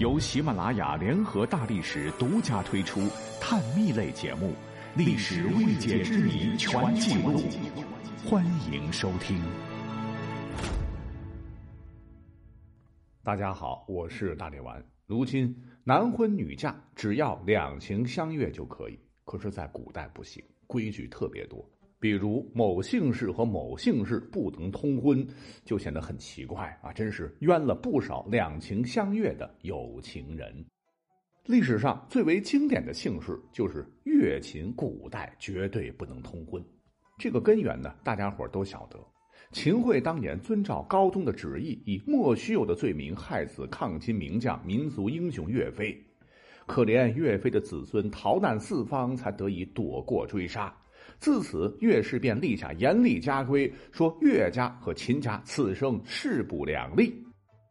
由喜马拉雅联合大历史独家推出探秘类节目《历史未解之谜全记录》，欢迎收听。大家好，我是大力丸。如今男婚女嫁只要两情相悦就可以，可是，在古代不行，规矩特别多。比如某姓氏和某姓氏不能通婚，就显得很奇怪啊！真是冤了不少两情相悦的有情人。历史上最为经典的姓氏就是越秦，古代绝对不能通婚。这个根源呢，大家伙都晓得。秦桧当年遵照高宗的旨意，以莫须有的罪名害死抗金名将、民族英雄岳飞。可怜岳飞的子孙逃难四方，才得以躲过追杀。自此，岳氏便立下严厉家规，说岳家和秦家此生势不两立，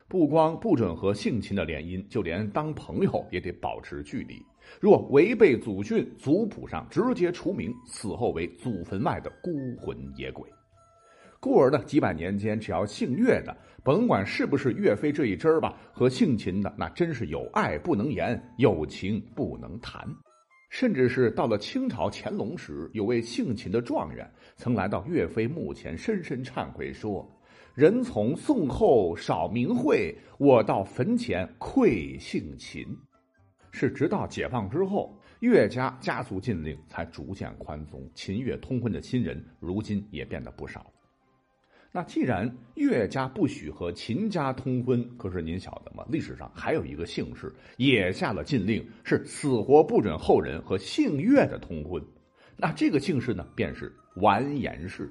不光不准和姓秦的联姻，就连当朋友也得保持距离。若违背祖训，族谱上直接除名，死后为祖坟外的孤魂野鬼。故而呢，几百年间，只要姓岳的，甭管是不是岳飞这一支儿吧，和姓秦的那真是有爱不能言，有情不能谈。甚至是到了清朝乾隆时，有位姓秦的状元曾来到岳飞墓前，深深忏悔说：“人从宋后少名讳，我到坟前愧姓秦。”是直到解放之后，岳家家族禁令才逐渐宽松，秦岳通婚的亲人如今也变得不少。那既然岳家不许和秦家通婚，可是您晓得吗？历史上还有一个姓氏也下了禁令，是死活不准后人和姓岳的通婚。那这个姓氏呢，便是完颜氏。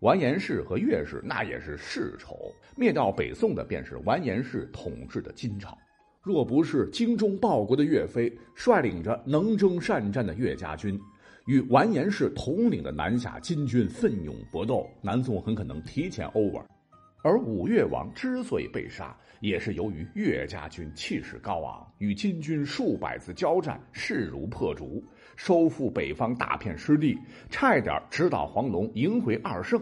完颜氏和岳氏那也是世仇。灭掉北宋的便是完颜氏统治的金朝。若不是精忠报国的岳飞率领着能征善战的岳家军。与完颜氏统领的南下金军奋勇搏斗，南宋很可能提前 over。而五岳王之所以被杀，也是由于岳家军气势高昂，与金军数百次交战，势如破竹，收复北方大片失地，差一点直捣黄龙，赢回二胜。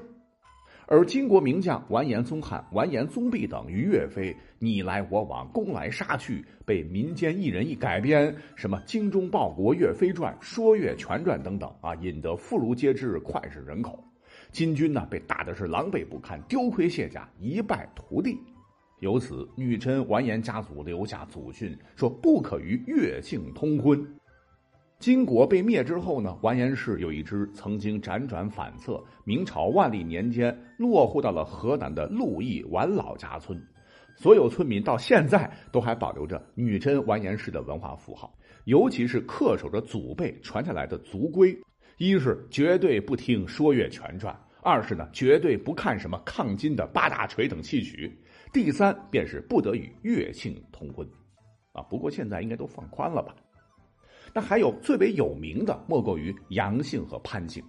而金国名将完颜宗翰、完颜宗弼等与岳飞你来我往、攻来杀去，被民间艺人一改编，什么《精忠报国岳飞传》《说岳全传》等等啊，引得妇孺皆知，脍炙人口。金军呢被打的是狼狈不堪，丢盔卸甲，一败涂地。由此，女真完颜家族留下祖训，说不可与岳姓通婚。金国被灭之后呢，完颜氏有一支曾经辗转反侧，明朝万历年间落户到了河南的陆邑完老家村，所有村民到现在都还保留着女真完颜氏的文化符号，尤其是恪守着祖辈传下来的族规：一是绝对不听说岳全传，二是呢绝对不看什么抗金的八大锤等戏曲，第三便是不得与岳姓通婚。啊，不过现在应该都放宽了吧。那还有最为有名的，莫过于杨姓和潘姓。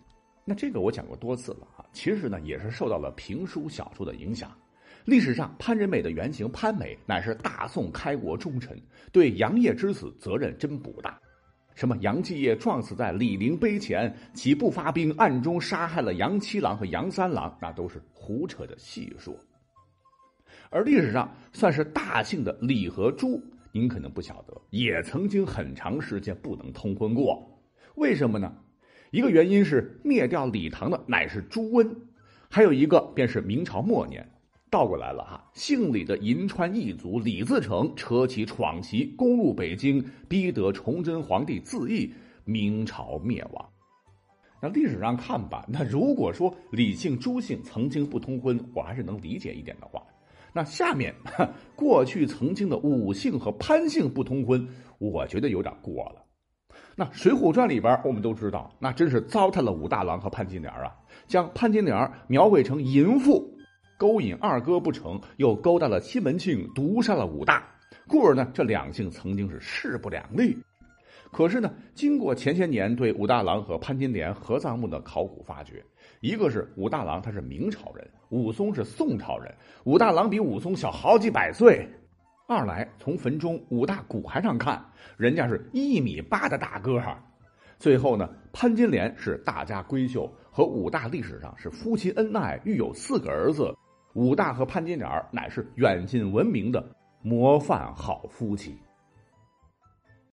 那这个我讲过多次了啊。其实呢，也是受到了评书小说的影响。历史上，潘仁美的原型潘美乃是大宋开国忠臣，对杨业之死责任真不大。什么杨继业撞死在李陵碑前，其不发兵暗中杀害了杨七郎和杨三郎，那都是胡扯的戏说。而历史上算是大姓的李和朱。您可能不晓得，也曾经很长时间不能通婚过，为什么呢？一个原因是灭掉李唐的乃是朱温，还有一个便是明朝末年，倒过来了哈，姓李的银川一族李自成扯起闯旗攻入北京，逼得崇祯皇帝自缢，明朝灭亡。那历史上看吧，那如果说李姓朱姓曾经不通婚，我还是能理解一点的话。那下面，过去曾经的武姓和潘姓不通婚，我觉得有点过了。那《水浒传》里边，我们都知道，那真是糟蹋了武大郎和潘金莲啊，将潘金莲描绘成淫妇，勾引二哥不成，又勾搭了西门庆，毒杀了武大。故而呢，这两姓曾经是势不两立。可是呢，经过前些年对武大郎和潘金莲合葬墓的考古发掘，一个是武大郎他是明朝人，武松是宋朝人，武大郎比武松小好几百岁；二来从坟中武大骨骸上看，人家是一米八的大个儿。最后呢，潘金莲是大家闺秀，和武大历史上是夫妻恩爱，育有四个儿子。武大和潘金莲乃是远近闻名的模范好夫妻。